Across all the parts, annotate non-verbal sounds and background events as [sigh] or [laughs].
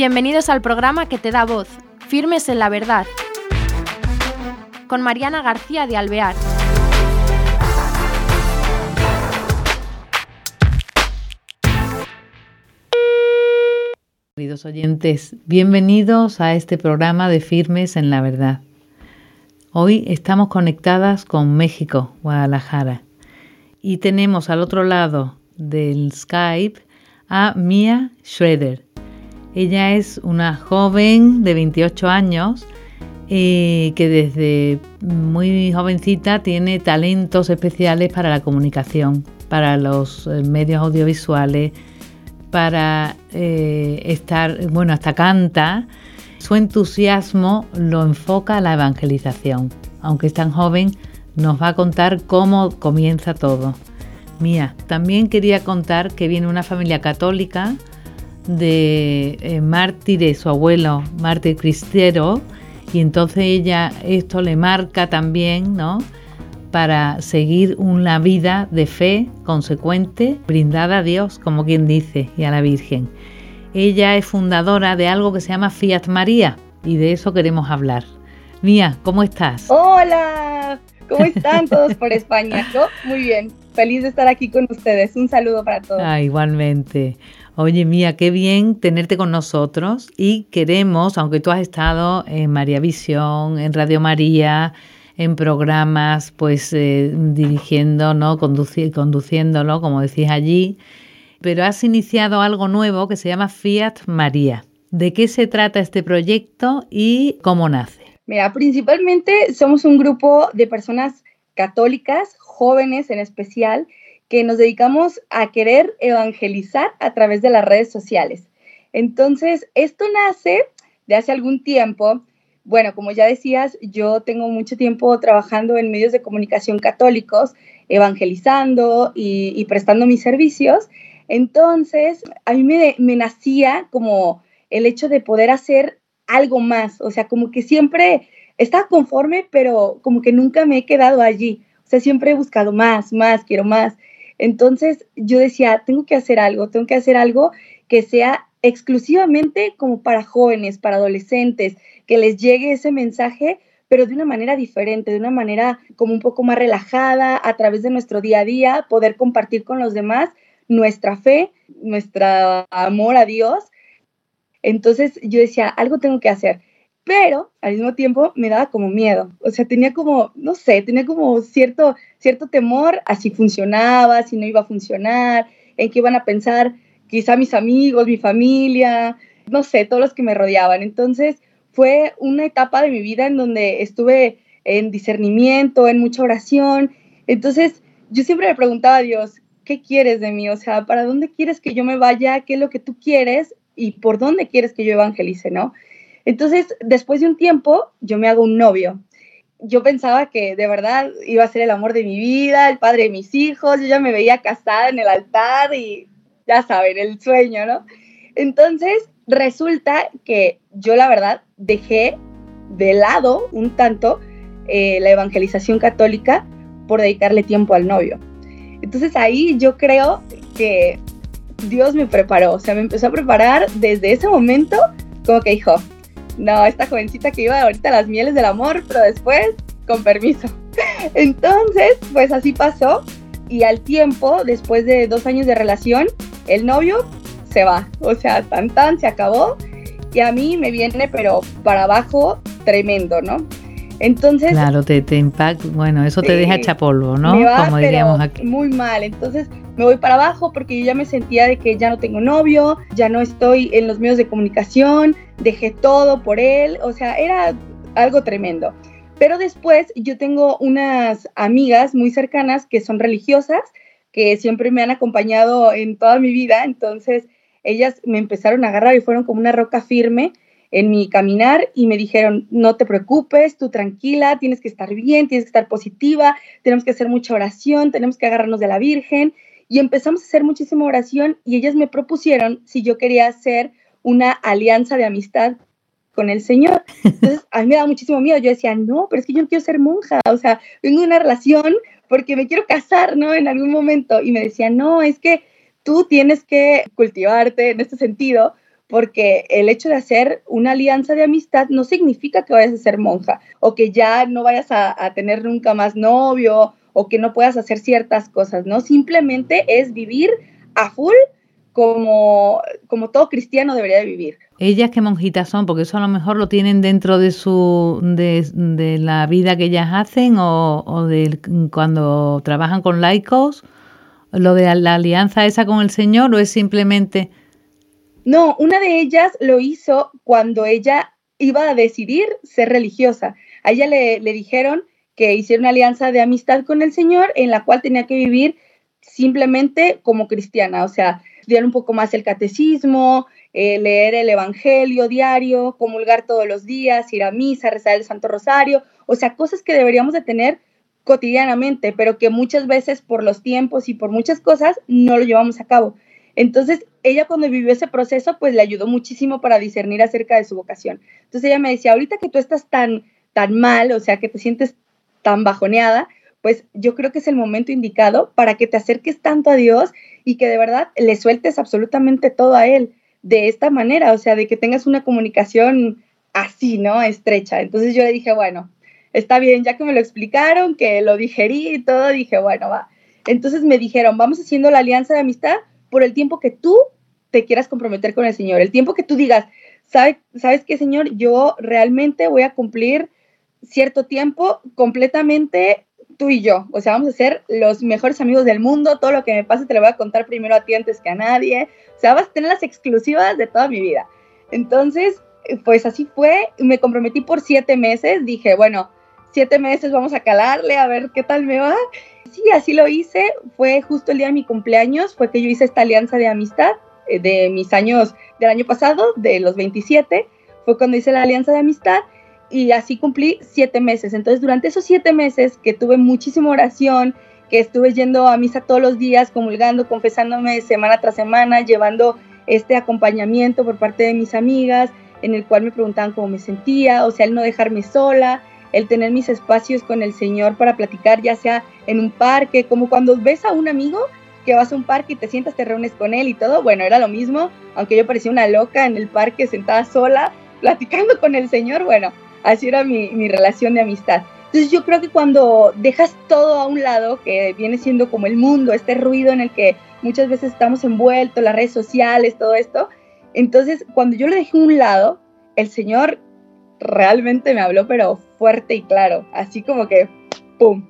Bienvenidos al programa que te da voz, Firmes en la Verdad, con Mariana García de Alvear. Queridos oyentes, bienvenidos a este programa de Firmes en la Verdad. Hoy estamos conectadas con México, Guadalajara, y tenemos al otro lado del Skype a Mia Schroeder. Ella es una joven de 28 años eh, que desde muy jovencita tiene talentos especiales para la comunicación, para los eh, medios audiovisuales, para eh, estar, bueno, hasta canta. Su entusiasmo lo enfoca a la evangelización. Aunque es tan joven, nos va a contar cómo comienza todo. Mía, también quería contar que viene una familia católica de eh, mártires, su abuelo mártir cristero, y entonces ella esto le marca también, ¿no? Para seguir una vida de fe consecuente, brindada a Dios, como quien dice, y a la Virgen. Ella es fundadora de algo que se llama Fiat María y de eso queremos hablar. Mía, ¿cómo estás? Hola, ¿cómo están todos por España? [laughs] Yo muy bien, feliz de estar aquí con ustedes. Un saludo para todos. Ah, igualmente. Oye, Mía, qué bien tenerte con nosotros y queremos, aunque tú has estado en María Visión, en Radio María, en programas, pues eh, dirigiendo, ¿no? conduciéndolo, como decís allí, pero has iniciado algo nuevo que se llama Fiat María. ¿De qué se trata este proyecto y cómo nace? Mira, principalmente somos un grupo de personas católicas, jóvenes en especial, que nos dedicamos a querer evangelizar a través de las redes sociales. Entonces, esto nace de hace algún tiempo. Bueno, como ya decías, yo tengo mucho tiempo trabajando en medios de comunicación católicos, evangelizando y, prestando mis servicios. Entonces, a mí me, me nacía como el hecho de poder hacer algo más, o sea, como que siempre estaba conforme, pero como que nunca me he quedado allí. O sea, siempre he buscado más, más, quiero más. Entonces yo decía, tengo que hacer algo, tengo que hacer algo que sea exclusivamente como para jóvenes, para adolescentes, que les llegue ese mensaje, pero de una manera diferente, de una manera como un poco más relajada, a través de nuestro día a día, poder compartir con los demás nuestra fe, nuestro amor a Dios. Entonces yo decía, algo tengo que hacer pero al mismo tiempo me daba como miedo, o sea, tenía como, no sé, tenía como cierto, cierto temor a si funcionaba, si no iba a funcionar, en qué iban a pensar quizá mis amigos, mi familia, no sé, todos los que me rodeaban. Entonces fue una etapa de mi vida en donde estuve en discernimiento, en mucha oración. Entonces yo siempre le preguntaba a Dios, ¿qué quieres de mí? O sea, ¿para dónde quieres que yo me vaya? ¿Qué es lo que tú quieres? ¿Y por dónde quieres que yo evangelice? ¿No? Entonces, después de un tiempo, yo me hago un novio. Yo pensaba que de verdad iba a ser el amor de mi vida, el padre de mis hijos, yo ya me veía casada en el altar y ya saben, el sueño, ¿no? Entonces, resulta que yo la verdad dejé de lado un tanto eh, la evangelización católica por dedicarle tiempo al novio. Entonces ahí yo creo que Dios me preparó, o sea, me empezó a preparar desde ese momento como que dijo, no, esta jovencita que iba ahorita a las mieles del amor, pero después, con permiso. [laughs] Entonces, pues así pasó y al tiempo, después de dos años de relación, el novio se va, o sea, tan tan, se acabó y a mí me viene, pero para abajo, tremendo, ¿no? Entonces. Claro, te, te impacta, bueno, eso te deja hecha polvo, ¿no? Como diríamos aquí. Muy mal. Entonces me voy para abajo porque yo ya me sentía de que ya no tengo novio, ya no estoy en los medios de comunicación, dejé todo por él, o sea, era algo tremendo. Pero después yo tengo unas amigas muy cercanas que son religiosas, que siempre me han acompañado en toda mi vida, entonces ellas me empezaron a agarrar y fueron como una roca firme en mi caminar y me dijeron, no te preocupes, tú tranquila, tienes que estar bien, tienes que estar positiva, tenemos que hacer mucha oración, tenemos que agarrarnos de la Virgen. Y empezamos a hacer muchísima oración y ellas me propusieron si yo quería hacer una alianza de amistad con el Señor. Entonces, a mí me daba muchísimo miedo. Yo decía, no, pero es que yo no quiero ser monja, o sea, vengo de una relación porque me quiero casar, ¿no? En algún momento. Y me decía, no, es que tú tienes que cultivarte en este sentido porque el hecho de hacer una alianza de amistad no significa que vayas a ser monja o que ya no vayas a tener nunca más novio o que no puedas hacer ciertas cosas, ¿no? Simplemente es vivir a full como, como todo cristiano debería de vivir. ¿Ellas qué monjitas son? Porque eso a lo mejor lo tienen dentro de su de, de la vida que ellas hacen o, o de cuando trabajan con laicos, lo de la alianza esa con el Señor o es simplemente... No, una de ellas lo hizo cuando ella iba a decidir ser religiosa. A ella le, le dijeron que hiciera una alianza de amistad con el Señor en la cual tenía que vivir simplemente como cristiana, o sea, estudiar un poco más el catecismo, eh, leer el Evangelio diario, comulgar todos los días, ir a misa, rezar el Santo Rosario, o sea, cosas que deberíamos de tener cotidianamente, pero que muchas veces por los tiempos y por muchas cosas no lo llevamos a cabo. Entonces, ella cuando vivió ese proceso, pues le ayudó muchísimo para discernir acerca de su vocación. Entonces ella me decía, ahorita que tú estás tan, tan mal, o sea, que te sientes tan bajoneada, pues yo creo que es el momento indicado para que te acerques tanto a Dios y que de verdad le sueltes absolutamente todo a Él de esta manera, o sea, de que tengas una comunicación así, ¿no? Estrecha. Entonces yo le dije, bueno, está bien, ya que me lo explicaron, que lo digerí y todo, dije, bueno, va. Entonces me dijeron, vamos haciendo la alianza de amistad por el tiempo que tú te quieras comprometer con el Señor, el tiempo que tú digas, ¿sabes, ¿sabes qué, Señor? Yo realmente voy a cumplir cierto tiempo completamente tú y yo. O sea, vamos a ser los mejores amigos del mundo. Todo lo que me pase te lo voy a contar primero a ti antes que a nadie. O sea, vas a tener las exclusivas de toda mi vida. Entonces, pues así fue. Me comprometí por siete meses. Dije, bueno, siete meses vamos a calarle a ver qué tal me va. Sí, así lo hice. Fue justo el día de mi cumpleaños. Fue que yo hice esta alianza de amistad eh, de mis años del año pasado, de los 27. Fue cuando hice la alianza de amistad y así cumplí siete meses. Entonces, durante esos siete meses que tuve muchísima oración, que estuve yendo a misa todos los días, comulgando, confesándome semana tras semana, llevando este acompañamiento por parte de mis amigas, en el cual me preguntaban cómo me sentía, o sea, el no dejarme sola, el tener mis espacios con el Señor para platicar, ya sea en un parque, como cuando ves a un amigo que vas a un parque y te sientas, te reúnes con él y todo, bueno, era lo mismo, aunque yo parecía una loca en el parque sentada sola, platicando con el Señor, bueno, Así era mi, mi relación de amistad. Entonces yo creo que cuando dejas todo a un lado, que viene siendo como el mundo, este ruido en el que muchas veces estamos envueltos, las redes sociales, todo esto, entonces cuando yo lo dejé a un lado, el Señor realmente me habló, pero fuerte y claro, así como que, ¡pum!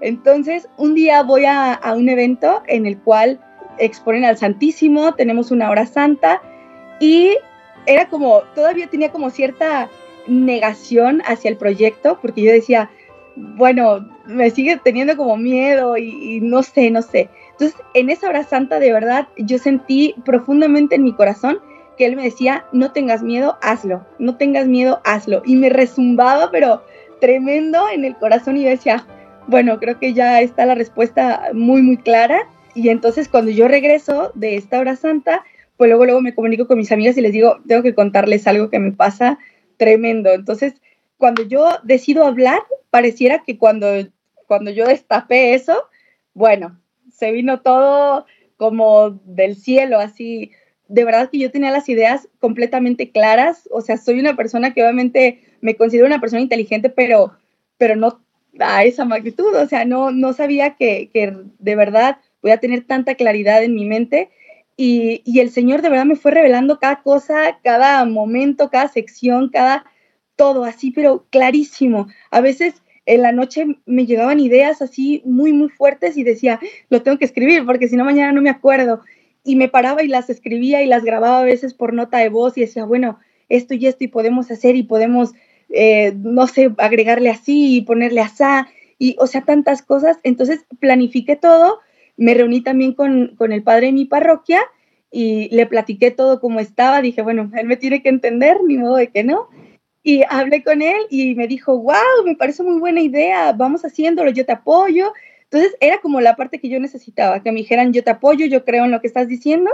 Entonces un día voy a, a un evento en el cual exponen al Santísimo, tenemos una hora santa y era como, todavía tenía como cierta negación hacia el proyecto, porque yo decía, bueno, me sigue teniendo como miedo y, no sé, no sé. Entonces, en esa hora santa, de verdad, yo sentí profundamente en mi corazón que él me decía, no tengas miedo, hazlo, no tengas miedo, hazlo. Y me resumbaba, pero tremendo en el corazón y decía, bueno, creo que ya está la respuesta muy, muy clara. Y entonces cuando yo regreso de esta hora santa, pues luego, luego me comunico con mis amigas y les digo, tengo que contarles algo que me pasa tremendo. Entonces, cuando yo decido hablar, pareciera que cuando, cuando yo destapé eso, bueno, se vino todo como del cielo, así. De verdad que yo tenía las ideas completamente claras. O sea, soy una persona que obviamente me considero una persona inteligente, pero, pero no a esa magnitud. O sea, no, no sabía que, que de verdad voy a tener tanta claridad en mi mente y, el Señor de verdad me fue revelando cada cosa, cada momento, cada sección, cada todo así, pero clarísimo. A veces en la noche me llegaban ideas así muy, muy fuertes y decía, lo tengo que escribir porque si no mañana no me acuerdo. Y me paraba y las escribía y las grababa a veces por nota de voz y decía, bueno, esto y esto y podemos hacer y podemos, eh, no sé, agregarle así y ponerle así. Y, o sea, tantas cosas. Entonces planifiqué todo me reuní también con, el padre de mi parroquia y le platiqué todo como estaba. Dije, bueno, él me tiene que entender, ni modo de que no. Y hablé con él y me dijo, wow, me parece muy buena idea, vamos haciéndolo, yo te apoyo. Entonces era como la parte que yo necesitaba, que me dijeran, yo te apoyo, yo creo en lo que estás diciendo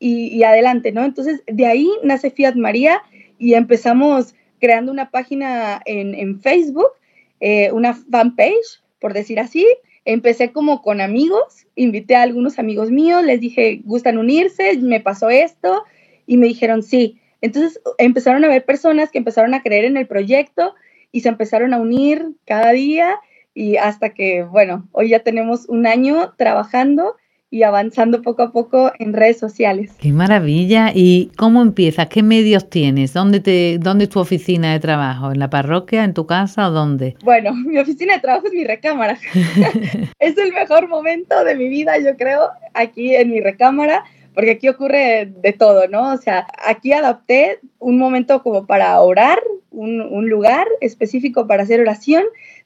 y, adelante, ¿no? Entonces de ahí nace Fiat María y empezamos creando una página en, Facebook, eh, una fanpage, por decir así, Empecé como con amigos, invité a algunos amigos míos, les dije, ¿gustan unirse? Me pasó esto. Y me dijeron sí. Entonces empezaron a ver personas que empezaron a creer en el proyecto y se empezaron a unir cada día y hasta que, bueno, hoy ya tenemos un año trabajando y avanzando poco a poco en redes sociales. Qué maravilla. ¿Y cómo empiezas? ¿Qué medios tienes? ¿Dónde, te, ¿Dónde es tu oficina de trabajo? ¿En la parroquia, en tu casa o dónde? Bueno, [laughs] mi oficina de trabajo es mi recámara. [laughs] [laughs] es el mejor momento de mi vida, yo creo, aquí en mi recámara porque aquí ocurre de todo, ¿no? O sea, aquí adapté un momento como para orar, un, un, lugar específico para hacer oración.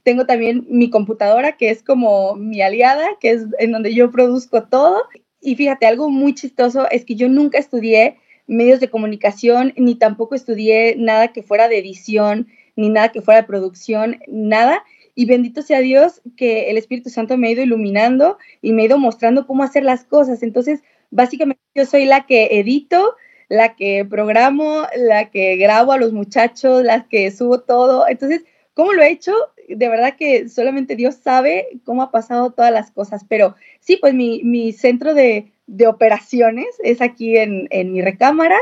Tengo también mi computadora, que es como mi aliada, que es en donde yo produzco todo. Y fíjate, algo muy chistoso es que yo nunca estudié medios de comunicación, ni tampoco estudié nada que fuera de edición, ni nada que fuera de producción, nada. Y bendito sea Dios que el Espíritu Santo me ha ido iluminando y me ha ido mostrando cómo hacer las cosas. Entonces, básicamente yo soy la que edito, la que programo, la que grabo a los muchachos, la que subo todo. Entonces, ¿cómo lo he hecho? De verdad que solamente Dios sabe cómo ha pasado todas las cosas. Pero sí, pues mi, centro de, operaciones es aquí en, en mi recámara.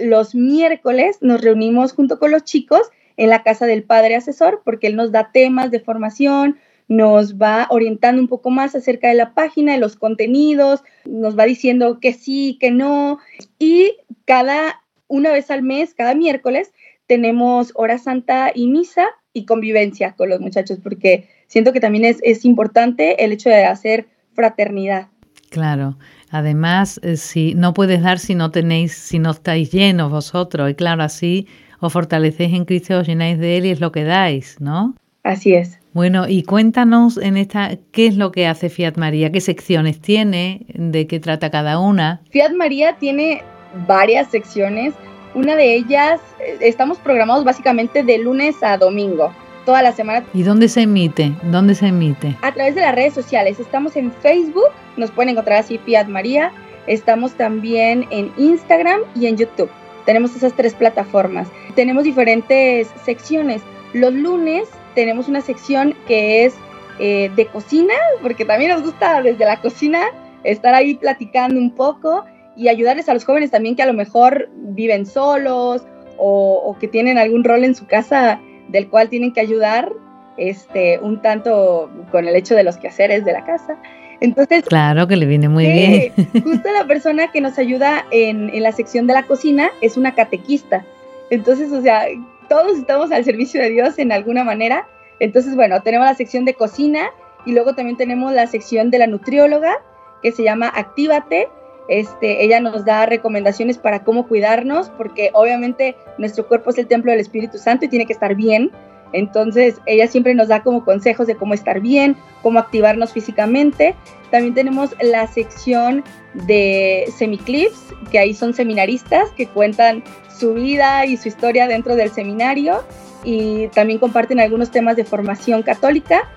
Los miércoles nos reunimos junto con los chicos en la casa del padre asesor porque él nos da temas de formación, nos va orientando un poco más acerca de la página, de los contenidos, nos va diciendo que sí, que no. Y cada, una vez al mes, cada miércoles, tenemos hora santa y misa y convivencia con los muchachos, porque siento que también es, es importante el hecho de hacer fraternidad. Claro. Además, eh, si no puedes dar si no tenéis, si no estáis llenos vosotros, y claro, así os fortalecéis en Cristo, os llenáis de Él y es lo que dais, ¿no? Así es. Bueno, y cuéntanos en esta qué es lo que hace Fiat María, qué secciones tiene, de qué trata cada una. Fiat María tiene varias secciones. Una de ellas, eh, estamos programados básicamente de lunes a domingo, toda la semana. ¿Y dónde se emite? ¿Dónde se emite? A través de las redes sociales. Estamos en Facebook, nos pueden encontrar así Fiat María. Estamos también en Instagram y en YouTube. Tenemos esas tres plataformas. Tenemos diferentes secciones. Los lunes tenemos una sección que es eh, de cocina, porque también nos gusta desde la cocina estar ahí platicando un poco y ayudarles a los jóvenes también que a lo mejor viven solos o, que tienen algún rol en su casa del cual tienen que ayudar este, un tanto con el hecho de los quehaceres de la casa. Entonces, claro que le viene muy bien. [laughs] Justo la persona que nos ayuda en, en la sección de la cocina es una catequista. Entonces, o sea, todos estamos al servicio de Dios en alguna manera. Entonces, bueno, tenemos la sección de cocina y luego también tenemos la sección de la nutrióloga que se llama Actívate. Este, ella nos da recomendaciones para cómo cuidarnos, porque obviamente nuestro cuerpo es el templo del Espíritu Santo y tiene que estar bien. Entonces, ella siempre nos da como consejos de cómo estar bien, cómo activarnos físicamente. También tenemos la sección de semiclips, que ahí son seminaristas que cuentan su vida y su historia dentro del seminario y también comparten algunos temas de formación católica.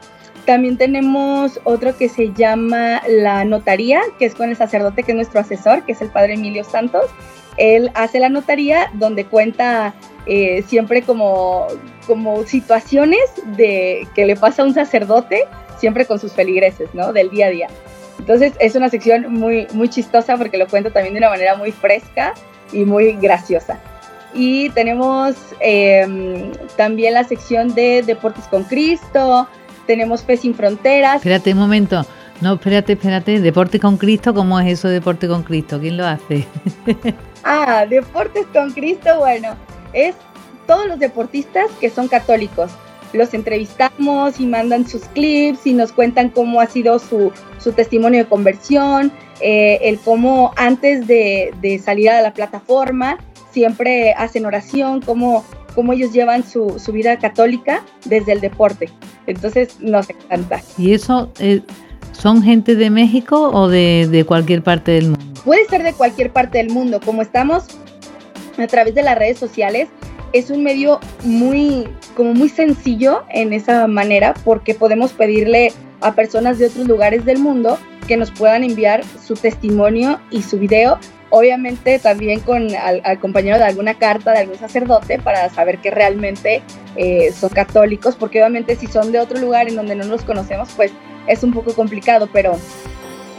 También tenemos otro que se llama la notaría, que es con el sacerdote que es nuestro asesor, que es el padre Emilio Santos. Él hace la notaría donde cuenta eh, siempre como, como situaciones de que le pasa a un sacerdote, siempre con sus feligreses, ¿no? Del día a día. Entonces es una sección muy, muy chistosa porque lo cuenta también de una manera muy fresca y muy graciosa. Y tenemos em, también la sección de Deportes con Cristo, tenemos Fe sin Fronteras. Espérate un momento. No, espérate, espérate. Deporte con Cristo, ¿cómo es eso de Deporte con Cristo? ¿Quién lo hace? [laughs] ah, Deportes con Cristo, bueno, es todos los deportistas que son católicos. Los entrevistamos y mandan sus clips y nos cuentan cómo ha sido su, testimonio de conversión, eh, el cómo antes de, de salir a la plataforma siempre hacen oración, cómo, cómo ellos llevan su, su, vida católica desde el deporte. Entonces nos encanta. ¿Y eso eh, son gente de México o de, de cualquier parte del mundo? Puede ser de cualquier parte del mundo. Como estamos a través de las redes sociales, es un medio muy, como muy sencillo en esa manera porque podemos pedirle a personas de otros lugares del mundo que nos puedan enviar su testimonio y su video obviamente también con al, compañero de alguna carta de algún sacerdote para saber que realmente eh, son católicos, porque obviamente si son de otro lugar en donde no los conocemos, pues es un poco complicado, pero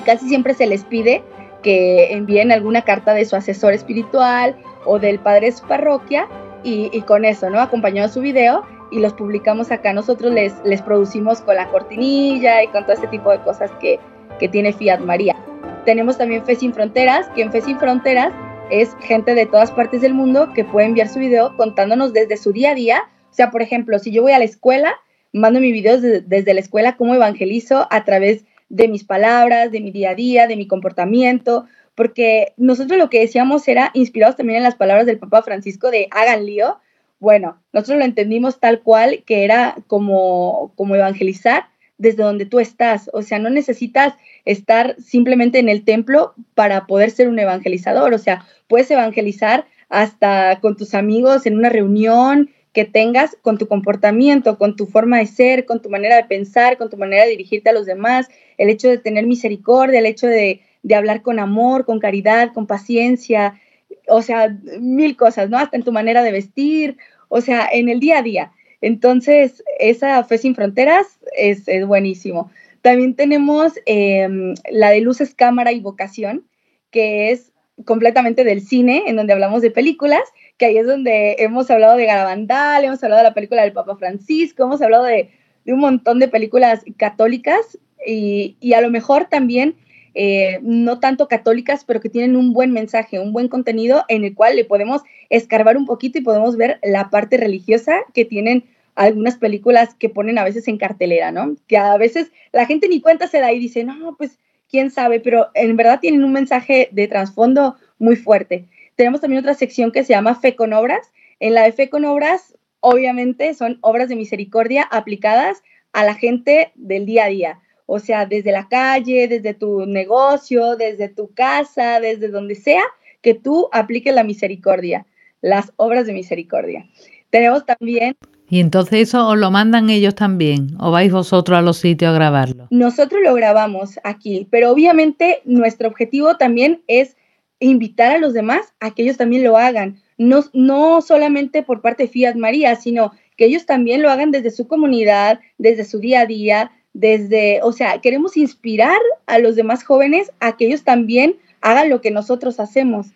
casi siempre se les pide que envíen alguna carta de su asesor espiritual o del padre de su parroquia y, con eso, ¿no? Acompañado su video y los publicamos acá. Nosotros les, les producimos con la cortinilla y con todo este tipo de cosas que, que tiene Fiat María. Tenemos también Fe Sin Fronteras, que en Fe Sin Fronteras es gente de todas partes del mundo que puede enviar su video contándonos desde su día a día. O sea, por ejemplo, si yo voy a la escuela, mando mi video desde, la escuela, cómo evangelizo a través de mis palabras, de mi día a día, de mi comportamiento, porque nosotros lo que decíamos era inspirados también en las palabras del Papa Francisco de hagan lío. Bueno, nosotros lo entendimos tal cual que era como, como evangelizar desde donde tú estás. O sea, no necesitas estar simplemente en el templo para poder ser un evangelizador. O sea, puedes evangelizar hasta con tus amigos en una reunión que tengas con tu comportamiento, con tu forma de ser, con tu manera de pensar, con tu manera de dirigirte a los demás, el hecho de tener misericordia, el hecho de, de hablar con amor, con caridad, con paciencia, o sea, mil cosas, ¿no? Hasta en tu manera de vestir, o sea, en el día a día. Entonces, esa Fe sin Fronteras es, buenísimo. También tenemos em, la de Luces, Cámara y Vocación, que es completamente del cine, en donde hablamos de películas, que ahí es donde hemos hablado de Garabandal, hemos hablado de la película del Papa Francisco, hemos hablado de, un montón de películas católicas y, y a lo mejor también eh, no tanto católicas, pero que tienen un buen mensaje, un buen contenido en el cual le podemos escarbar un poquito y podemos ver la parte religiosa que tienen algunas películas que ponen a veces en cartelera, ¿no? Que a veces la gente ni cuenta se da y dice, no, pues quién sabe, pero en verdad tienen un mensaje de trasfondo muy fuerte. Tenemos también otra sección que se llama Fe con Obras. En la de Fe con Obras, obviamente, son obras de misericordia aplicadas a la gente del día a día. O sea, desde la calle, desde tu negocio, desde tu casa, desde donde sea, que tú apliques la misericordia, las obras de misericordia. Tenemos también y entonces eso os lo mandan ellos también, o vais vosotros a los sitios a grabarlo. Nosotros lo grabamos aquí, pero obviamente nuestro objetivo también es invitar a los demás a que ellos también lo hagan, no, no solamente por parte de Fiat María, sino que ellos también lo hagan desde su comunidad, desde su día a día, desde, o sea, queremos inspirar a los demás jóvenes a que ellos también hagan lo que nosotros hacemos.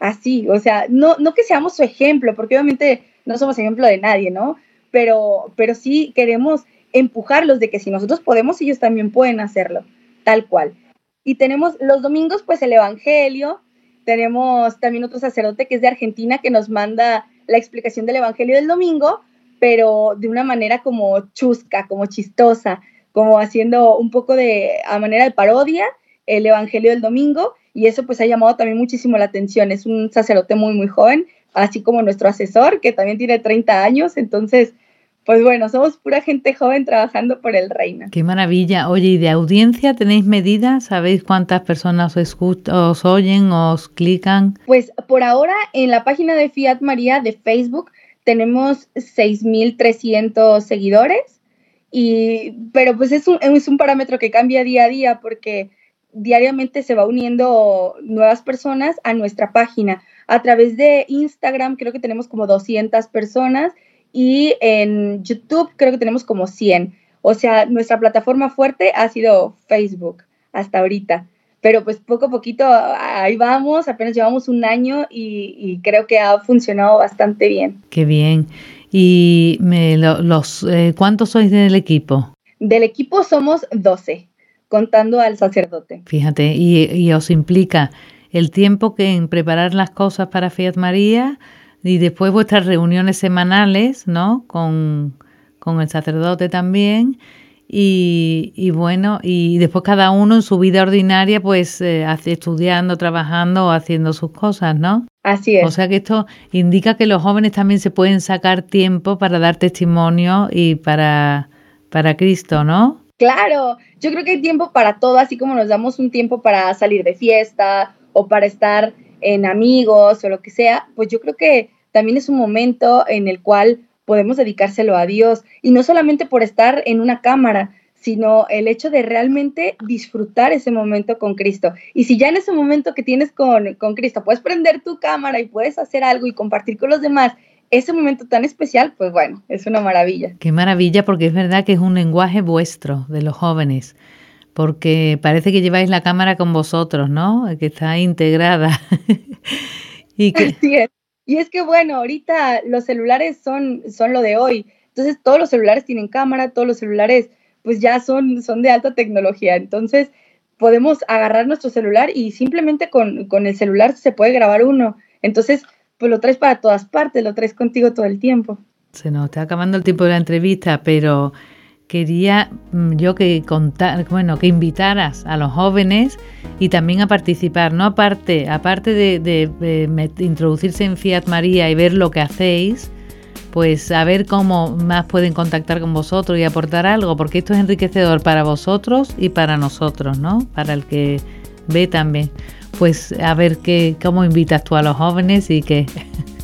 Así, o sea, no, no que seamos su ejemplo, porque obviamente no somos ejemplo de nadie, ¿no? Pero, pero sí queremos empujarlos de que si nosotros podemos, ellos también pueden hacerlo, tal cual. Y tenemos los domingos, pues el Evangelio, tenemos también otro sacerdote que es de Argentina que nos manda la explicación del Evangelio del domingo, pero de una manera como chusca, como chistosa, como haciendo un poco de, a manera de parodia, el Evangelio del domingo, y eso pues ha llamado también muchísimo la atención. Es un sacerdote muy, muy joven, así como nuestro asesor, que también tiene 30 años, entonces pues bueno, somos pura gente joven trabajando por el reino. Qué maravilla. Oye, ¿y de audiencia tenéis medidas? ¿Sabéis cuántas personas os, os oyen, os clican? Pues por ahora en la página de Fiat María de Facebook tenemos 6.300 seguidores, y, pero pues es un, es un parámetro que cambia día a día porque diariamente se va uniendo nuevas personas a nuestra página. A través de Instagram creo que tenemos como 200 personas y en YouTube creo que tenemos como 100. O sea, nuestra plataforma fuerte ha sido Facebook hasta ahorita. Pero pues poco a poquito ahí vamos, apenas llevamos un año y, creo que ha funcionado bastante bien. Qué bien. ¿Y me, los, eh, cuántos sois del equipo? Del equipo somos 12, contando al sacerdote. Fíjate, y, y os implica el tiempo que en preparar las cosas para Fiat María, y después vuestras reuniones semanales, ¿no? Con, el sacerdote también. Y, bueno, y después cada uno en su vida ordinaria, pues eh, estudiando, trabajando o haciendo sus cosas, ¿no? Así es. O sea que esto indica que los jóvenes también se pueden sacar tiempo para dar testimonio y para, para Cristo, ¿no? Claro, yo creo que hay tiempo para todo, así como nos damos un tiempo para salir de fiesta o para estar en amigos o lo que sea, pues yo creo que también es un momento en el cual podemos dedicárselo a Dios y no solamente por estar en una cámara, sino el hecho de realmente disfrutar ese momento con Cristo. Y si ya en ese momento que tienes con, con Cristo puedes prender tu cámara y puedes hacer algo y compartir con los demás ese momento tan especial, pues bueno, es una maravilla. Qué maravilla porque es verdad que es un lenguaje vuestro de los jóvenes porque parece que lleváis la cámara con vosotros, ¿no? Que está integrada. [laughs] y que... es. Y es que bueno, ahorita los celulares son, son lo de hoy. Entonces todos los celulares tienen cámara, todos los celulares pues ya son, son de alta tecnología. Entonces podemos agarrar nuestro celular y simplemente con, con el celular se puede grabar uno. Entonces, pues lo traes para todas partes, lo traes contigo todo el tiempo. Se nos está acabando el tiempo de la entrevista, pero quería mm, yo que contar, bueno, que invitaras a los jóvenes y también a participar, no aparte, aparte de, introducirse en Fiat María y ver lo que hacéis, pues a ver cómo más pueden contactar con vosotros y aportar algo, porque esto es enriquecedor para vosotros y para nosotros, ¿no? Para el que ve también. Pues a ver qué, cómo invitas tú a los jóvenes y qué,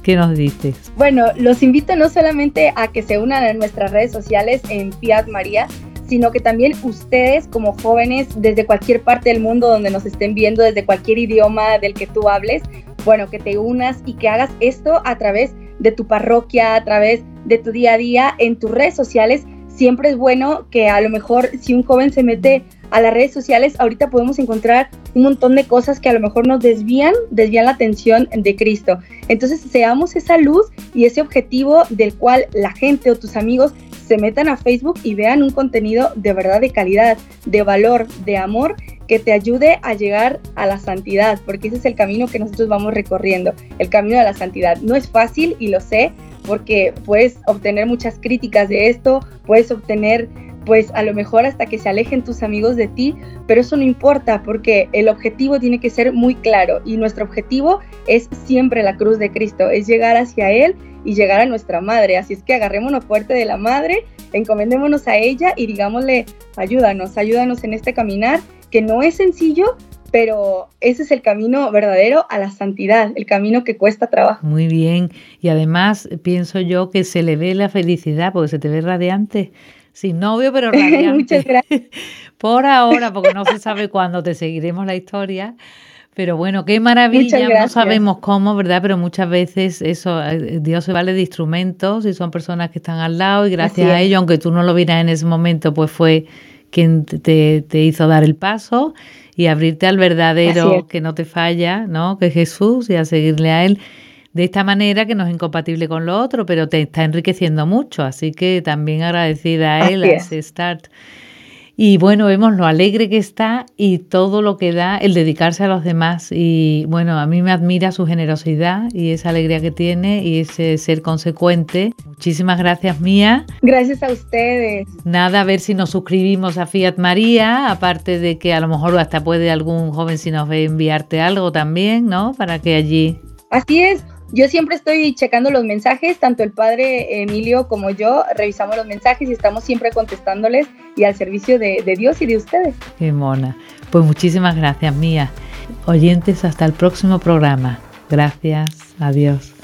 ¿Qué nos dices? Bueno, los invito no solamente a que se unan a nuestras redes sociales en Fiat María, sino que también ustedes como jóvenes desde cualquier parte del mundo donde nos estén viendo, desde cualquier idioma del que tú hables, bueno, que te unas y que hagas esto a través de tu parroquia, a través de tu día a día, en tus redes sociales. Siempre es bueno que a lo mejor si un joven se mete a las redes sociales, ahorita podemos encontrar un montón de cosas que a lo mejor nos desvían, desvían la atención de Cristo. Entonces seamos esa luz y ese objetivo del cual la gente o tus amigos se metan a Facebook y vean un contenido de verdad de calidad, de valor, de amor que te ayude a llegar a la santidad, porque ese es el camino que nosotros vamos recorriendo, el camino de la santidad. No es fácil y lo sé, porque puedes obtener muchas críticas de esto, puedes obtener pues a lo mejor hasta que se alejen tus amigos de ti, pero eso no importa porque el objetivo tiene que ser muy claro y nuestro objetivo es siempre la cruz de Cristo, es llegar hacia Él y llegar a nuestra madre. Así es que agarrémonos fuerte de la madre, encomendémonos a ella y digámosle, ayúdanos, ayúdanos en este caminar que no es sencillo, pero ese es el camino verdadero a la santidad, el camino que cuesta trabajo. Muy bien, y además pienso yo que se le ve la felicidad porque se te ve radiante sin novio, pero [laughs] radiante. Muchas gracias. [laughs] Por ahora, porque no se sabe cuándo te seguiremos la historia. Pero bueno, qué maravilla, no sabemos cómo, ¿verdad? Pero muchas veces eso, eh, Dios se vale de instrumentos y son personas que están al lado y gracias a ello, aunque tú no lo vieras en ese momento, pues fue quien te, te hizo dar el paso y abrirte al verdadero que no te falla, ¿no? Que es Jesús y a seguirle a Él de esta manera que no es incompatible con lo otro, pero te está enriqueciendo mucho, así que también agradecida a él, a ese start. Y bueno, vemos lo alegre que está y todo lo que da el dedicarse a los demás. Y bueno, a mí me admira su generosidad y esa alegría que tiene y ese ser consecuente. Muchísimas gracias, Mía. Gracias a ustedes. Nada, a ver si nos suscribimos a Fiat María, aparte de que a lo mejor hasta puede algún joven si nos ve enviarte algo también, ¿no? Para que allí. Así es, yo siempre estoy checando los mensajes, tanto el padre Emilio como yo revisamos los mensajes y estamos siempre contestándoles y al servicio de, Dios y de ustedes. Qué mona. Pues muchísimas gracias, Mía. Oyentes, hasta el próximo programa. Gracias. Adiós.